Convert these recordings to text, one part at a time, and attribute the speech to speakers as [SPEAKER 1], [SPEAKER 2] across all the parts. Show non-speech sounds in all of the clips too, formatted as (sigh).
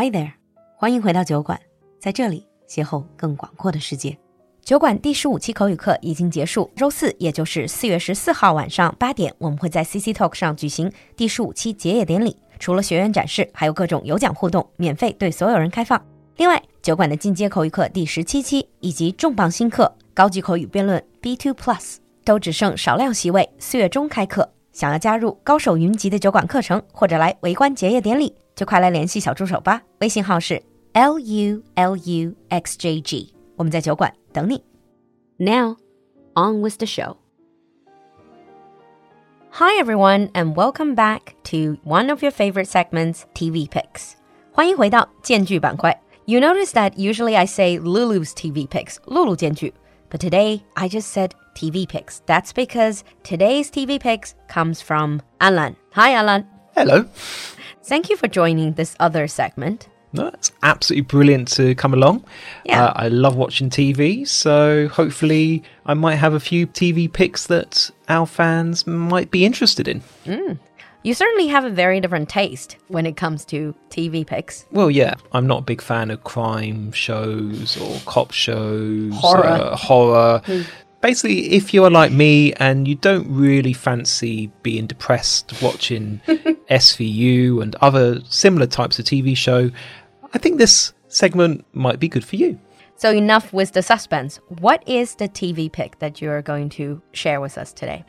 [SPEAKER 1] Hi there，欢迎回到酒馆，在这里邂逅更广阔的世界。酒馆第十五期口语课已经结束，周四，也就是四月十四号晚上八点，我们会在 CC Talk 上举行第十五期结业典礼。除了学员展示，还有各种有奖互动，免费对所有人开放。另外，酒馆的进阶口语课第十七期以及重磅新课高级口语辩论 B2 Plus 都只剩少量席位，四月中开课。想要加入高手云集的酒馆课程，或者来围观结业典礼，就快来联系小助手吧。微信号是 l u l u x j g，我们在酒馆等你。Now, on with the show. Hi everyone, and welcome back to one of your favorite segments, TV Picks. 欢迎回到荐剧板块。You notice that usually I say Lulu's TV Picks, Lulu 荐剧, but today I just said TV picks. That's because today's TV picks comes from Alan. Hi Alan.
[SPEAKER 2] Hello.
[SPEAKER 1] Thank you for joining this other segment.
[SPEAKER 2] No, it's absolutely brilliant to come along.
[SPEAKER 1] Yeah.
[SPEAKER 2] Uh, I love watching TV, so hopefully I might have a few TV picks that our fans might be interested in.
[SPEAKER 1] You certainly have a very different taste when it comes to TV picks.
[SPEAKER 2] Well, yeah, I'm not a big fan of crime shows or cop shows,
[SPEAKER 1] Horror.
[SPEAKER 2] uh, horror. Basically, if you're like me and you don't really fancy being depressed watching (laughs) SVU and other similar types of TV show, I think this segment might be good for you.
[SPEAKER 1] So enough with the suspense. What is the TV pick that you're going to share with us today?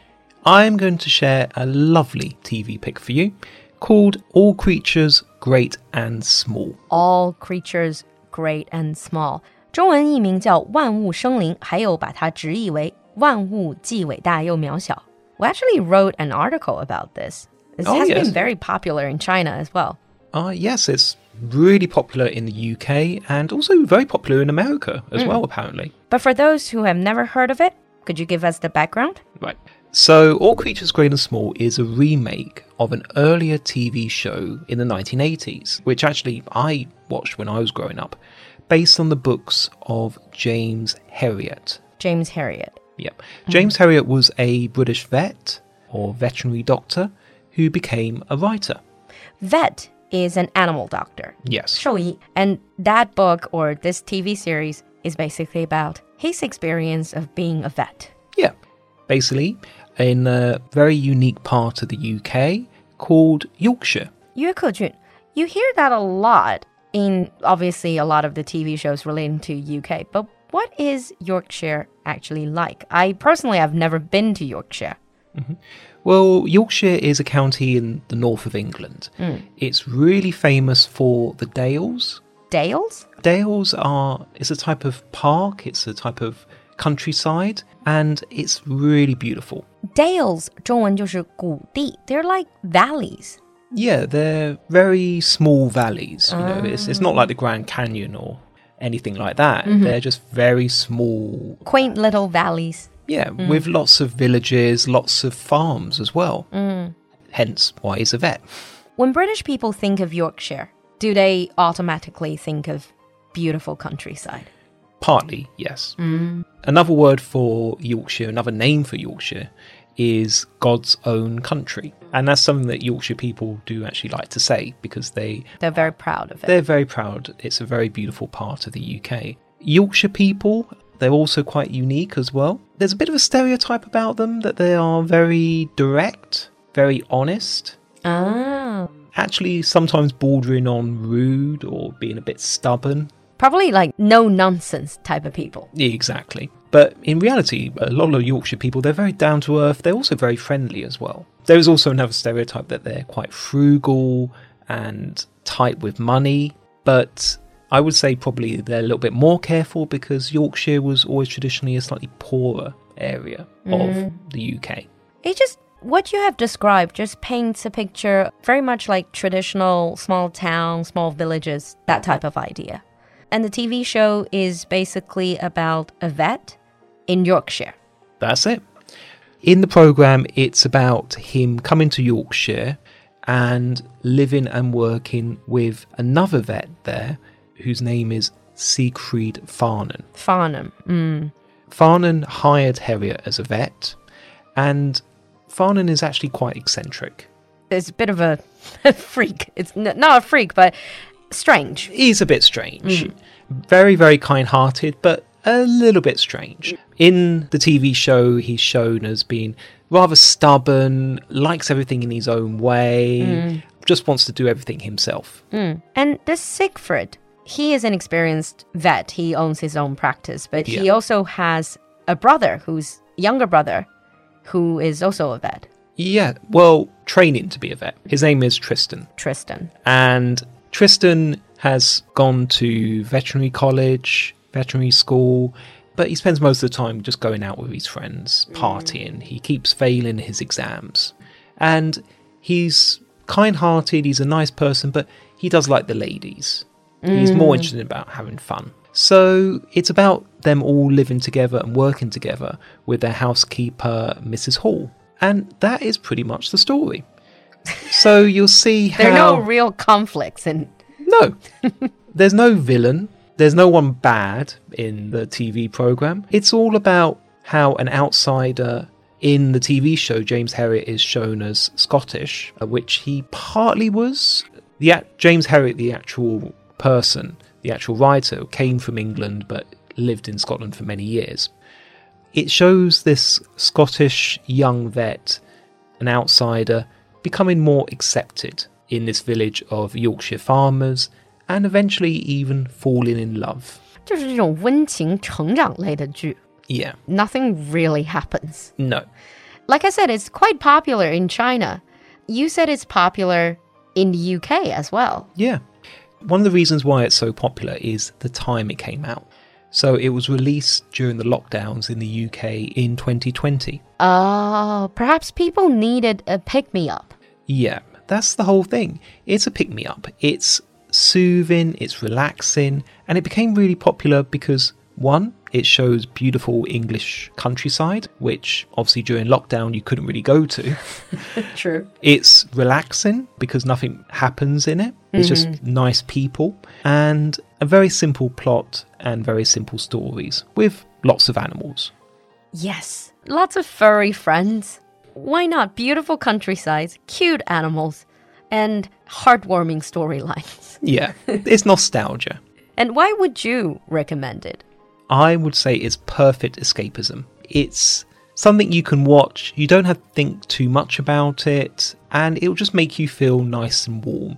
[SPEAKER 2] I'm going to share a lovely TV pick for you called All Creatures Great and Small.
[SPEAKER 1] All creatures great and small. 中文译名叫万物生灵，还有把它直译为万物既伟大又渺小。We actually wrote an article about this. This
[SPEAKER 2] Oh,
[SPEAKER 1] has
[SPEAKER 2] yes.
[SPEAKER 1] been very popular in China as well.
[SPEAKER 2] Uh, yes, it's really popular in the UK and also very popular in America as well, apparently.
[SPEAKER 1] But for those who have never heard of it, could you give us the background?
[SPEAKER 2] Right. So, All Creatures Great and Small is a remake of an earlier TV show in the 1980s, which actually I watched when I was growing up, based on the books of James Herriot.
[SPEAKER 1] James Herriot.
[SPEAKER 2] Yep. James Herriot was a British vet or veterinary doctor who became a writer.
[SPEAKER 1] Vet is an animal doctor.
[SPEAKER 2] Yes.
[SPEAKER 1] 兽医. And that book or this TV series is basically about his experience of being a vet.
[SPEAKER 2] Yeah. Basically, in a very unique part of the UK called Yorkshire.
[SPEAKER 1] 约克郡. You hear that a lot in obviously a lot of the TV shows relating to UK, but what is Yorkshire actually like? I personally have never been to Yorkshire.
[SPEAKER 2] Well, Yorkshire is a county in the north of England. It's really famous for the Dales.
[SPEAKER 1] Dales?
[SPEAKER 2] Dales are it's a type of park, it's a type of countryside, and it's really beautiful.
[SPEAKER 1] Dales 中文就是谷地. They're like valleys.
[SPEAKER 2] Yeah, they're very small valleys. You know, it's it's not like the ah. Grand Canyon or anything like that. Mm-hmm. They're just very small.
[SPEAKER 1] Quaint little valleys.
[SPEAKER 2] Yeah, mm. with lots of villages, lots of farms as well. Mm. Hence why he's a vet.
[SPEAKER 1] When British people think of Yorkshire, do they automatically think of beautiful countryside?
[SPEAKER 2] Partly, yes. Mm. Another word for Yorkshire, another name for Yorkshire, is God's own country. And that's something that Yorkshire people do actually like to say because they
[SPEAKER 1] They're very proud of it.
[SPEAKER 2] they're very proud. It's a very beautiful part of the UK. Yorkshire people, they're also quite unique as well. There's a bit of a stereotype about them that they are very direct, very honest,
[SPEAKER 1] Ah.
[SPEAKER 2] actually sometimes bordering on rude or being a bit stubborn.
[SPEAKER 1] Probably like no nonsense type of people.
[SPEAKER 2] Yeah, exactly. But in reality, a lot of Yorkshire people, they're very down to earth. They're also very friendly as well. There is also another stereotype that they're quite frugal and tight with money. But I would say probably they're a little bit more careful because Yorkshire was always traditionally a slightly poorer area of mm. the UK.
[SPEAKER 1] It just what you have described just paints a picture very much like traditional small town, small villages, that type of idea. And the TV show is basically about a vet in Yorkshire.
[SPEAKER 2] That's it. In the program, it's about him coming to Yorkshire and living and working with another vet there whose name is Siegfried Farnon.
[SPEAKER 1] Farnon. Mm.
[SPEAKER 2] Farnon hired Herriot as a vet, and Farnon is actually quite eccentric.
[SPEAKER 1] It's a bit of a, (laughs) freak. It's n- not a freak, but strange.
[SPEAKER 2] He's a bit strange. Very, very kind hearted, but a little bit strange. In the TV show, he's shown as being rather stubborn, likes everything in his own way, mm. just wants to do everything himself. Mm.
[SPEAKER 1] And this Siegfried, he is an experienced vet. He owns his own practice, but he also has a brother who's younger brother who is also a vet,
[SPEAKER 2] Yeah, well, training to be a vet. His name is Tristan.
[SPEAKER 1] Tristan.
[SPEAKER 2] And Tristan has gone to veterinary college, veterinary school, but he spends most of the time just going out with his friends, mm. partying. He keeps failing his exams. And he's kind hearted, he's a nice person, but he does like the ladies. He's more mm. interested about having fun. So it's about them all living together and working together with their housekeeper, Mrs. Hall. And that is pretty much the story. So you'll see how. (laughs)
[SPEAKER 1] There are no real conflicts and
[SPEAKER 2] No. (laughs) There's no villain. There's no one bad in the TV program. It's all about how an outsider in the TV show, James Herriot is shown as Scottish, uh, which he partly was. The James Herriot, the actual person, the actual writer, came from England but lived in Scotland for many years. It shows this Scottish young vet, an outsider, becoming more accepted in this village of Yorkshire farmers and eventually even falling in love.
[SPEAKER 1] 就是这种温情成长类的剧。
[SPEAKER 2] Yeah,
[SPEAKER 1] Nothing really happens.
[SPEAKER 2] no.
[SPEAKER 1] Like I said, it's quite popular in China. You said it's popular in the UK as well.
[SPEAKER 2] Yeah. One of the reasons why it's so popular is the time it came out. So it was released during the lockdowns in the UK in 2020.
[SPEAKER 1] Oh, perhaps people needed a pick me up.
[SPEAKER 2] Yeah, that's the whole thing. It's a pick me up. It's soothing, it's relaxing, and it became really popular because one, it shows beautiful English countryside, which obviously during lockdown you couldn't really go to. (laughs)
[SPEAKER 1] True.
[SPEAKER 2] It's relaxing because nothing happens in it. It's just mm-hmm. nice people and a very simple plot and very simple stories with lots of animals.
[SPEAKER 1] Yes, lots of furry friends. Why not? Beautiful countrysides, cute animals, and heartwarming storylines. (laughs)
[SPEAKER 2] Yeah, it's nostalgia.
[SPEAKER 1] And why would you recommend it?
[SPEAKER 2] I would say it's perfect escapism. It's something you can watch, you don't have to think too much about it, and it'll just make you feel nice and warm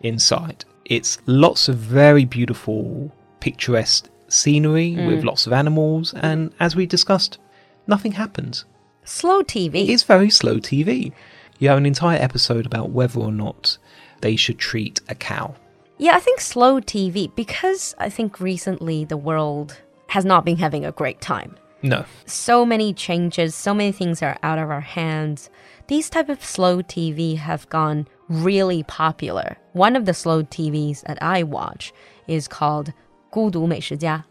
[SPEAKER 2] inside. It's lots of very beautiful, picturesque scenery mm. with lots of animals, and as we discussed, nothing happens.
[SPEAKER 1] Slow TV.
[SPEAKER 2] It's very slow TV. You have an entire episode about whether or not they should treat a cow.
[SPEAKER 1] Yeah, I think slow TV because I think recently the world has not been having a great time.
[SPEAKER 2] No.
[SPEAKER 1] So many changes, so many things are out of our hands. These type of slow TV have gone really popular. One of the slow TVs that I watch is called 孤独美食家,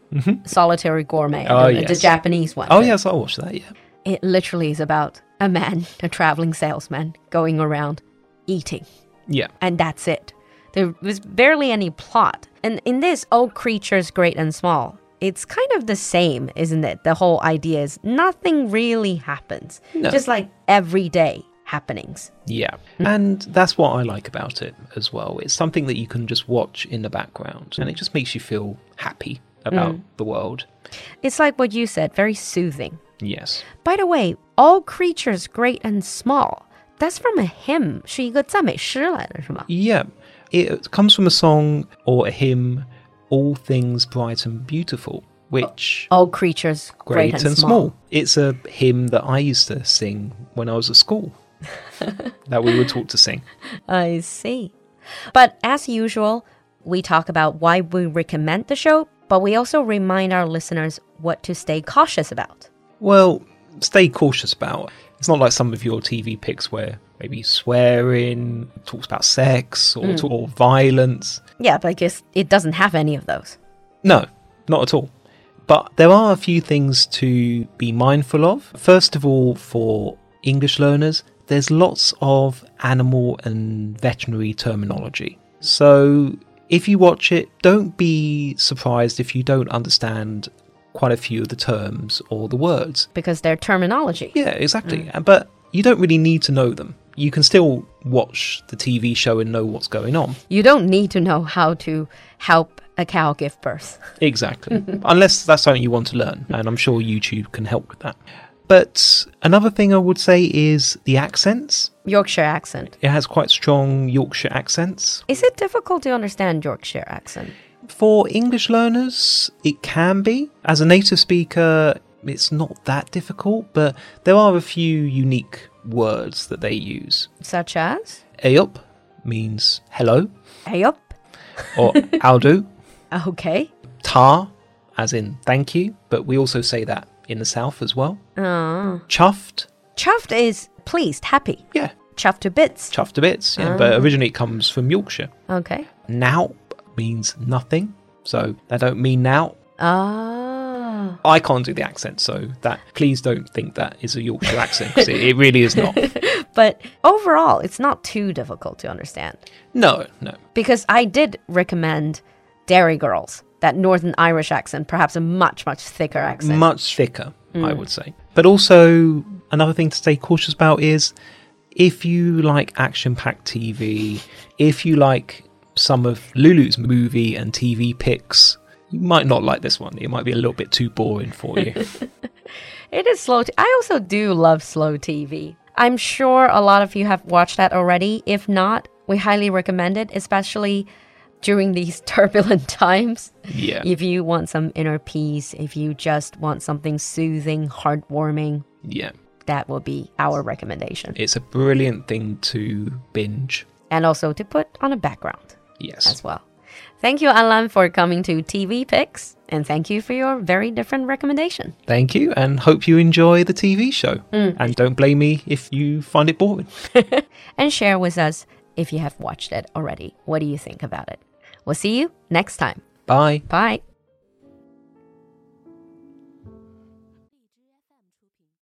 [SPEAKER 1] Solitary Gourmet,
[SPEAKER 2] Oh,
[SPEAKER 1] the, the
[SPEAKER 2] yes.
[SPEAKER 1] Japanese one.
[SPEAKER 2] Oh, yes, I'll watch that, yeah.
[SPEAKER 1] It literally is about a man, a traveling salesman, going around eating
[SPEAKER 2] Yeah.
[SPEAKER 1] and that's it. There was barely any plot. And in this, all creatures, great and small, it's kind of the same, isn't it? The whole idea is nothing really happens,
[SPEAKER 2] No.
[SPEAKER 1] just like everyday happenings.
[SPEAKER 2] Yeah. Hmm. And that's what I like about it as well. It's something that you can just watch in the background and it just makes you feel happy about hmm. the world.
[SPEAKER 1] It's like what you said, very soothing.
[SPEAKER 2] Yes.
[SPEAKER 1] By the way, all creatures, great and small, that's from a hymn, 是一个赞美诗来的，是吗？
[SPEAKER 2] Yeah. It comes from a song or a hymn, All Things Bright and Beautiful, which
[SPEAKER 1] All creatures, great,
[SPEAKER 2] great
[SPEAKER 1] and,
[SPEAKER 2] and small. It's a hymn that I used to sing when I was at school. (laughs) that we were taught to sing.
[SPEAKER 1] I see. But as usual, we talk about why we recommend the show, but we also remind our listeners what to stay cautious about.
[SPEAKER 2] Well, stay cautious about. It. It's not like some of your TV picks where maybe swearing, talks about sex or, hmm. or violence.
[SPEAKER 1] Yeah, but I guess it doesn't have any of those.
[SPEAKER 2] No, not at all. But there are a few things to be mindful of. First of all, for English learners, there's lots of animal and veterinary terminology. So if you watch it, don't be surprised if you don't understand quite a few of the terms or the words.
[SPEAKER 1] Because they're terminology.
[SPEAKER 2] Yeah, exactly. Uh, But you don't really need to know them you can still watch the TV show and know what's going on.
[SPEAKER 1] You don't need to know how to help a cow give birth. (laughs)
[SPEAKER 2] Exactly. Unless that's something you want to learn, and I'm sure YouTube can help with that. But another thing I would say is the accents.
[SPEAKER 1] Yorkshire accent.
[SPEAKER 2] It has quite strong Yorkshire accents.
[SPEAKER 1] Is it difficult to understand Yorkshire accent?
[SPEAKER 2] For English learners, it can be. As a native speaker, it's not that difficult, but there are a few unique words that they use.
[SPEAKER 1] Such as?
[SPEAKER 2] Ayup means hello,
[SPEAKER 1] up.
[SPEAKER 2] or (laughs) Aldu.
[SPEAKER 1] Okay.
[SPEAKER 2] Ta, as in thank you, but we also say that in the south as well.
[SPEAKER 1] Uh,
[SPEAKER 2] Chuffed,
[SPEAKER 1] chuffed is pleased, happy.
[SPEAKER 2] yeah,
[SPEAKER 1] Chuffed to bits.
[SPEAKER 2] chuffed to bits, yeah, but originally it comes from Yorkshire.
[SPEAKER 1] Okay.
[SPEAKER 2] Now means nothing, so they don't mean now.
[SPEAKER 1] Ah.
[SPEAKER 2] I can't do the accent, so that please don't think that is a Yorkshire accent 'cause it, it really is not. (laughs)
[SPEAKER 1] But overall, it's not too difficult to understand.
[SPEAKER 2] No, no.
[SPEAKER 1] Because I did recommend Derry Girls, that Northern Irish accent, perhaps a much, much thicker accent.
[SPEAKER 2] much thicker, I would say. But also, another thing to stay cautious about is if you like action packed TV, if you like some of Lulu's movie and TV picks, you might not like this one. It might be a little bit too boring for you. (laughs)
[SPEAKER 1] It is slow. T- I also do love slow TV. I'm sure a lot of you have watched that already. If not, we highly recommend it, especially during these (laughs) turbulent times.
[SPEAKER 2] yeah.
[SPEAKER 1] If you want some inner peace, if you just want something soothing, heartwarming,
[SPEAKER 2] Yeah.
[SPEAKER 1] that will be our recommendation.
[SPEAKER 2] It's a brilliant thing to binge.
[SPEAKER 1] And also to put on a background
[SPEAKER 2] Yes.
[SPEAKER 1] as well. Thank you, Alan, for coming to TV Picks. And thank you for your very different recommendation.
[SPEAKER 2] Thank you, and hope you enjoy the TV show. Mm. And don't blame me if you find it boring. (laughs)
[SPEAKER 1] And share with us if you have watched it already. What do you think about it? We'll see you next time.
[SPEAKER 2] Bye.
[SPEAKER 1] Bye.